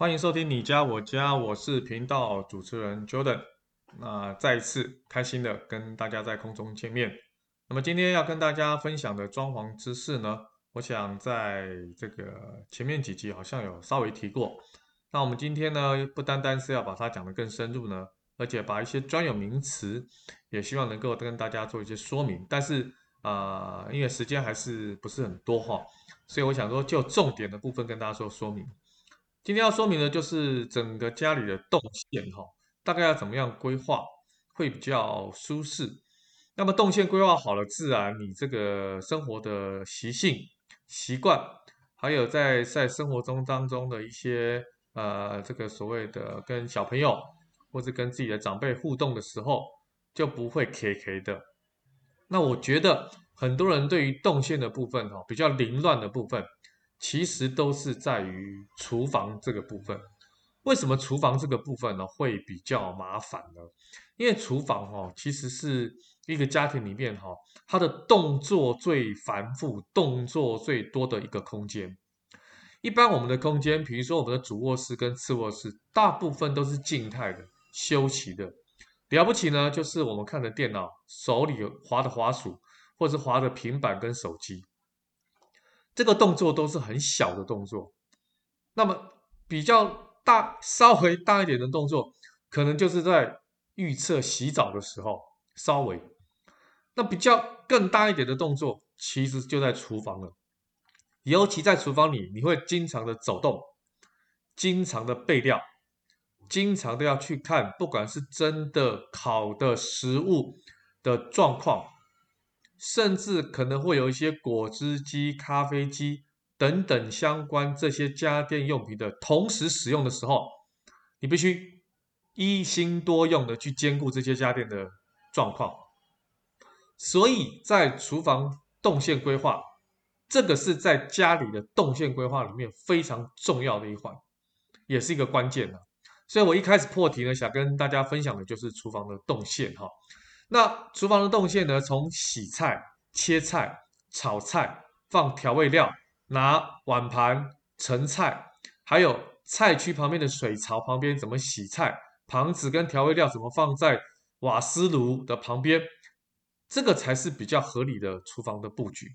欢迎收听你家我家，我是频道主持人 Jordan。那再一次开心的跟大家在空中见面。那么今天要跟大家分享的装潢知识呢，我想在这个前面几集好像有稍微提过。那我们今天呢，不单单是要把它讲得更深入呢，而且把一些专有名词也希望能够跟大家做一些说明。但是啊、因为时间还是不是很多哈，所以我想说就重点的部分跟大家做说明。今天要说明的就是整个家里的动线哈，大概要怎么样规划会比较舒适。那么动线规划好了，自然你这个生活的习性、习惯，还有在在生活中当中的一些呃这个所谓的跟小朋友或者跟自己的长辈互动的时候，就不会 K K 的。那我觉得很多人对于动线的部分哈，比较凌乱的部分。其实都是在于厨房这个部分。为什么厨房这个部分呢会比较麻烦呢？因为厨房哈，其实是一个家庭里面哈，它的动作最繁复、动作最多的一个空间。一般我们的空间，比如说我们的主卧室跟次卧室，大部分都是静态的、休息的。了不起呢，就是我们看的电脑、手里滑的滑鼠，或者是滑的平板跟手机。这个动作都是很小的动作，那么比较大、稍微大一点的动作，可能就是在预测洗澡的时候，稍微。那比较更大一点的动作，其实就在厨房了。尤其在厨房里，你会经常的走动，经常的备料，经常的要去看，不管是蒸的、烤的食物的状况。甚至可能会有一些果汁机、咖啡机等等相关这些家电用品的同时使用的时候，你必须一心多用的去兼顾这些家电的状况。所以在厨房动线规划，这个是在家里的动线规划里面非常重要的一环，也是一个关键的。所以我一开始破题呢，想跟大家分享的就是厨房的动线哈。那厨房的动线呢？从洗菜、切菜、炒菜、放调味料、拿碗盘盛菜，还有菜区旁边的水槽旁边怎么洗菜，盘子跟调味料怎么放在瓦斯炉的旁边，这个才是比较合理的厨房的布局。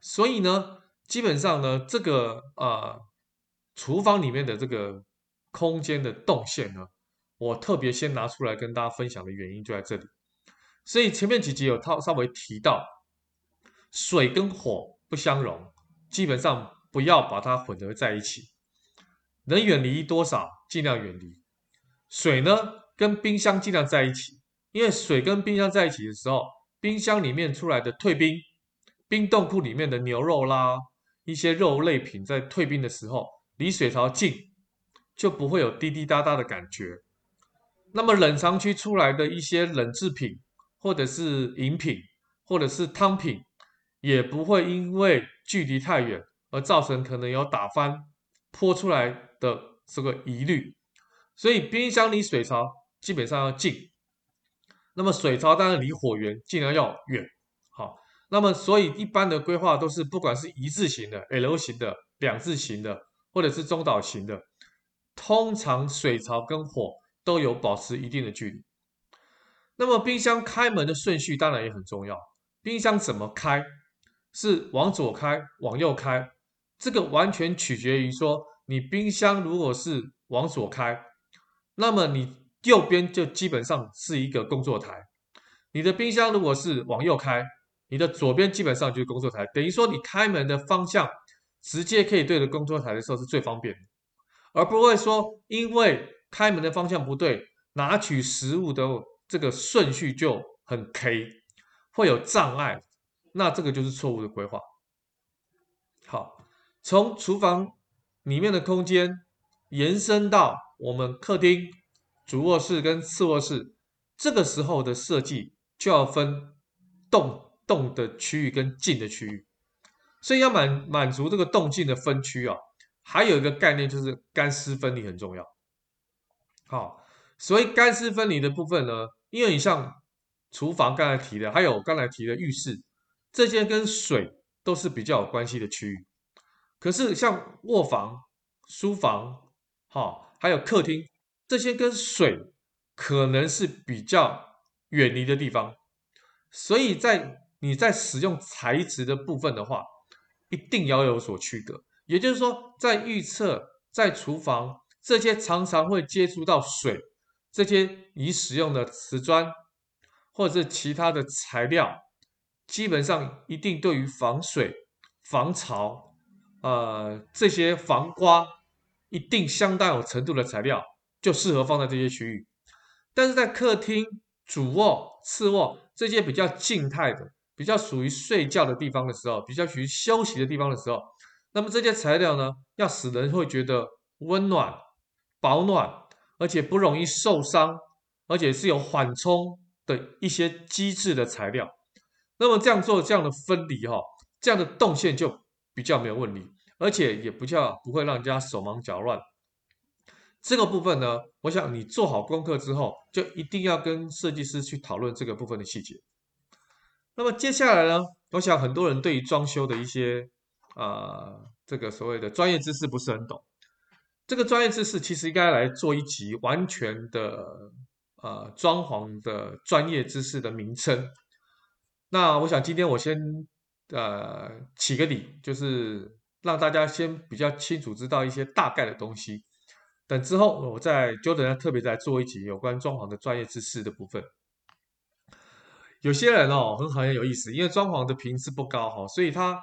所以呢，基本上呢，这个呃厨房里面的这个空间的动线呢，我特别先拿出来跟大家分享的原因就在这里。所以前面几集有套稍微提到，水跟火不相容，基本上不要把它混合在一起，能远离多少尽量远离。水呢，跟冰箱尽量在一起，因为水跟冰箱在一起的时候，冰箱里面出来的退冰，冰冻库里面的牛肉啦，一些肉类品在退冰的时候，离水槽近，就不会有滴滴答答的感觉。那么冷藏区出来的一些冷制品。或者是饮品，或者是汤品，也不会因为距离太远而造成可能有打翻泼出来的这个疑虑。所以冰箱离水槽基本上要近，那么水槽当然离火源尽量要远。好，那么所以一般的规划都是不管是一字形的、L 型的、两字形的，或者是中岛型的，通常水槽跟火都有保持一定的距离。那么冰箱开门的顺序当然也很重要。冰箱怎么开？是往左开、往右开？这个完全取决于说，你冰箱如果是往左开，那么你右边就基本上是一个工作台；你的冰箱如果是往右开，你的左边基本上就是工作台。等于说，你开门的方向直接可以对着工作台的时候是最方便的，而不会说因为开门的方向不对，拿取食物的。这个顺序就很 K，会有障碍，那这个就是错误的规划。好，从厨房里面的空间延伸到我们客厅、主卧室跟次卧室，这个时候的设计就要分动动的区域跟静的区域，所以要满满足这个动静的分区啊，还有一个概念就是干湿分离很重要。好。所以干湿分离的部分呢，因为你像厨房刚才提的，还有刚才提的浴室，这些跟水都是比较有关系的区域。可是像卧房、书房，哈，还有客厅这些跟水可能是比较远离的地方，所以在你在使用材质的部分的话，一定要有所区隔。也就是说，在浴室、在厨房这些常常会接触到水，这些你使用的瓷砖或者是其他的材料，基本上一定对于防水、防潮，呃，这些防刮，一定相当有程度的材料，就适合放在这些区域。但是在客厅、主卧、次卧这些比较静态的、比较属于睡觉的地方的时候，比较属于休息的地方的时候，那么这些材料呢，要使人会觉得温暖、保暖，而且不容易受伤，而且是有缓冲的一些机制的材料。那么这样做这样的分离哈，这样的动线就比较没有问题，而且也不叫不会让人家手忙脚乱。这个部分呢，我想你做好功课之后，就一定要跟设计师去讨论这个部分的细节。那么接下来呢，我想很多人对于装修的一些啊、这个所谓的专业知识不是很懂。这个专业知识其实应该来做一集完全的呃装潢的专业知识的名称。那我想今天我先呃起个底，就是让大家先比较清楚知道一些大概的东西。等之后，我再就等下特别再做一集有关装潢的专业知识的部分。有些人哦，很很有意思，因为装潢的频次不高哈，所以他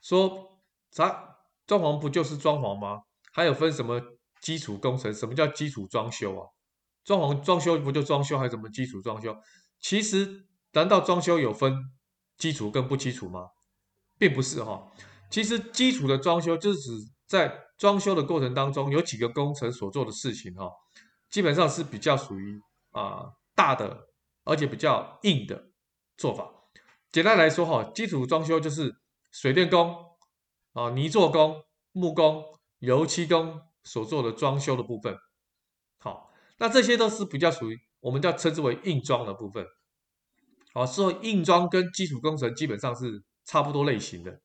说啥装潢不就是装潢吗？还有分什么基础工程？什么叫基础装修啊？装潢装修不就装修，还有什么基础装修？其实，难道装修有分基础跟不基础吗？并不是哈。其实基础的装修就是指在装修的过程当中，有几个工程所做的事情哈，基本上是比较属于啊大的，而且比较硬的做法。简单来说哈，基础装修就是水电工啊、泥作工、木工、油漆工所做的装修的部分。好，那这些都是比较属于我们叫称之为硬装的部分。好，所以硬装跟基础工程基本上是差不多类型的。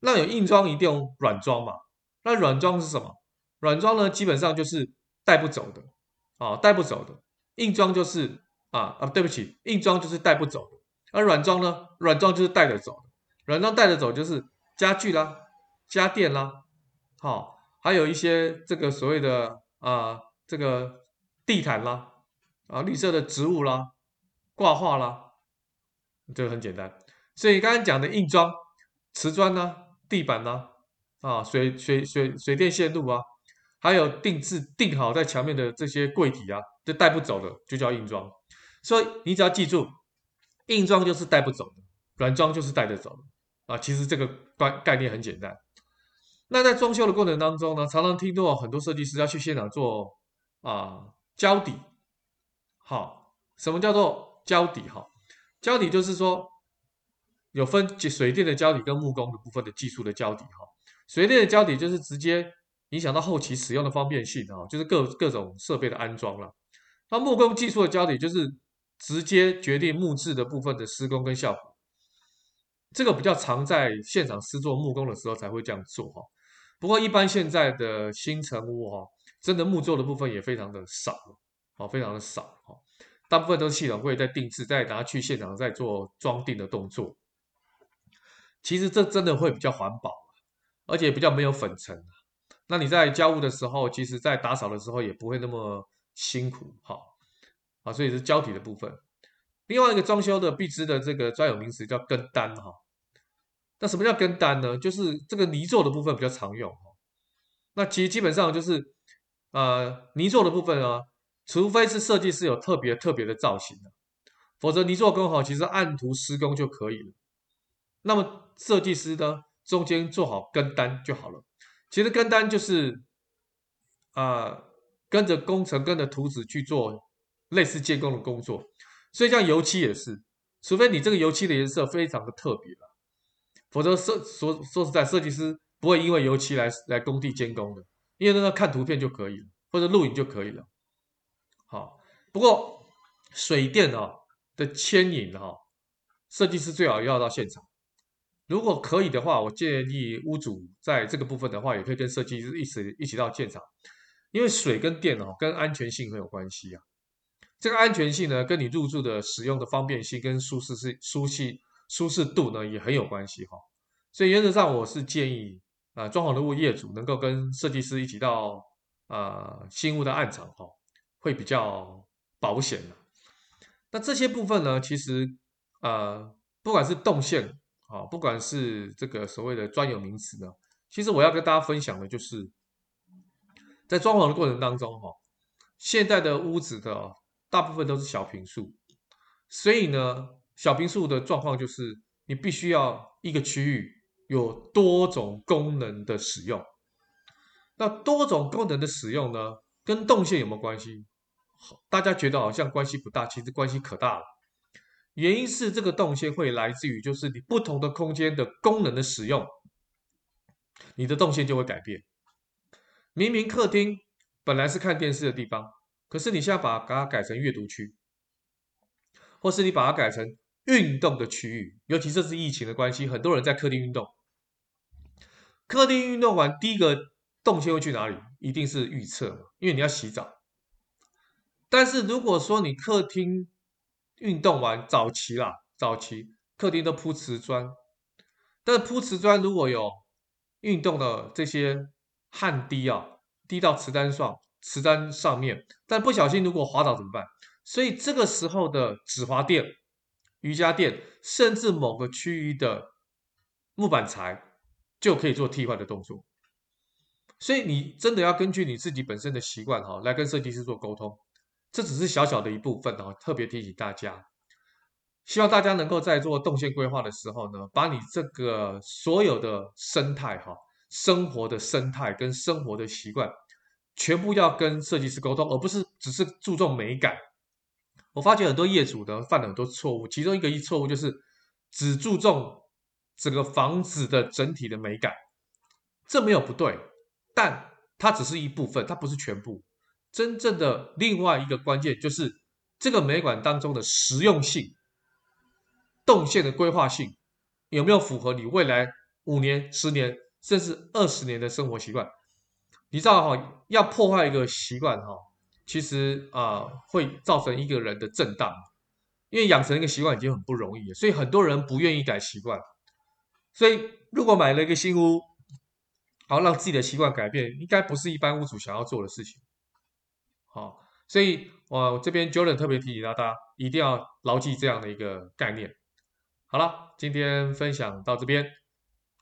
那有硬装一定用软装嘛？那软装是什么？软装呢，基本上就是带不走的，啊，带不走的。硬装就是啊啊，对不起，硬装就是带不走的。而软装呢，软装就是带得走的。软装带得走就是家具啦、家电啦，好，还有一些这个所谓的啊，这个地毯啦，啊，绿色的植物啦，挂画啦，这个很简单。所以刚刚讲的硬装，瓷砖呐，地板呐。啊，水水水水电线路啊，还有定制定好在墙面的这些柜体啊，就带不走的，就叫硬装。所以你只要记住，硬装就是带不走的，软装就是带得走的啊。其实这个概概念很简单。那在装修的过程当中呢，常常听到很多设计师要去现场做啊胶底。好，什么叫做胶底？哈，胶底就是说有分水电的胶底跟木工的部分的技术的胶底。哈。水电的胶底就是直接影响到后期使用的方便性啊，就是各各种设备的安装了。那木工技术的胶底就是直接决定木质的部分的施工跟效果。这个比较常在现场施作木工的时候才会这样做哈。不过一般现在的新成屋哈，真的木作的部分也非常的少，好，非常的少哈。大部分都是系统会在定制，再拿去现场再做装订的动作。其实这真的会比较环保。而且比较没有粉尘，那你在交屋的时候，其实在打扫的时候也不会那么辛苦，哈，啊，所以是胶体的部分。另外一个装修的必知的这个专有名词叫跟单，哈。那什么叫跟单呢？就是这个泥作的部分比较常用，哈。那其实基本上就是，呃，泥作的部分啊，除非是设计师有特别特别的造型的，否则泥作工好，其实按图施工就可以了。那么设计师呢？中间做好跟单就好了。其实跟单就是啊、跟着工程、跟着图纸去做类似建工的工作。所以像油漆也是，除非你这个油漆的颜色非常的特别，否则设说说实在，设计师不会因为油漆来来工地监工的，因为那个看图片就可以了，或者录影就可以了。好，不过水电啊的牵引哈，设计师最好要到现场。如果可以的话，我建议屋主在这个部分的话，也可以跟设计师一起一起到现场，因为水跟电哦，跟安全性很有关系啊。这个安全性呢，跟你入住的使用的方便性跟舒适性、舒适舒适度呢，也很有关系哈。所以原则上，我是建议啊，装潢的物业主能够跟设计师一起到啊新屋的暗场哈，会比较保险的。那这些部分呢，其实呃，不管是动线啊，不管是这个所谓的专有名词呢，其实我要跟大家分享的就是，在装潢的过程当中哈，现在的屋子的大部分都是小平数，所以呢，小平数的状况就是你必须要一个区域有多种功能的使用。那多种功能的使用呢，跟动线有没有关系？大家觉得好像关系不大，其实关系可大了。原因是这个动线会来自于，就是你不同的空间的功能的使用，你的动线就会改变。明明客厅本来是看电视的地方，可是你现在把它改成阅读区，或是你把它改成运动的区域，尤其这是疫情的关系，很多人在客厅运动。客厅运动完，第一个动线会去哪里？一定是浴室，因为你要洗澡。但是如果说你客厅运动完，早期啦，早期客厅都铺瓷砖，但是铺瓷砖如果有运动的这些汗滴啊，滴到瓷砖上，瓷砖上面，但不小心如果滑倒怎么办？所以这个时候的止滑垫、瑜伽垫，甚至某个区域的木板材，就可以做替换的动作。所以你真的要根据你自己本身的习惯哈，来跟设计师做沟通。这只是小小的一部分哦，特别提醒大家，希望大家能够在做动线规划的时候呢，把你这个所有的生态哈，生活的生态跟生活的习惯，全部要跟设计师沟通，而不是只是注重美感。我发觉很多业主呢犯了很多错误，其中一个一错误就是只注重整个房子的整体的美感，这没有不对，但它只是一部分，它不是全部。真正的另外一个关键就是这个美感当中的实用性、动线的规划性有没有符合你未来五年、十年甚至二十年的生活习惯？你知道哈，要破坏一个习惯哈，其实啊会造成一个人的震荡，因为养成一个习惯已经很不容易，所以很多人不愿意改习惯。所以如果买了一个新屋，好让自己的习惯改变，应该不是一般屋主想要做的事情。好，所以我这边 Jordan 特别提醒大家，一定要牢记这样的一个概念。好了，今天分享到这边。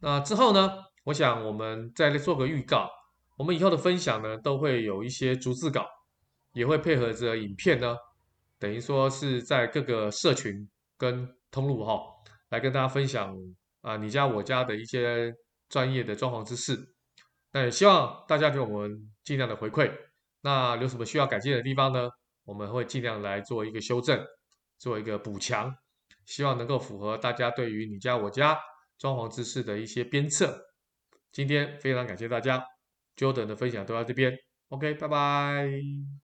那之后呢，我想我们再来做个预告。我们以后的分享呢，都会有一些逐字稿，也会配合着影片呢，等于说是在各个社群跟通路哈，来跟大家分享啊，你家我家的一些专业的装潢知识。那也希望大家给我们尽量的回馈。那有什么需要改进的地方呢？我们会尽量来做一个修正，做一个补强，希望能够符合大家对于你家我家装潢知识的一些鞭策。今天非常感谢大家，Jordan 的分享都到这边，OK，拜拜。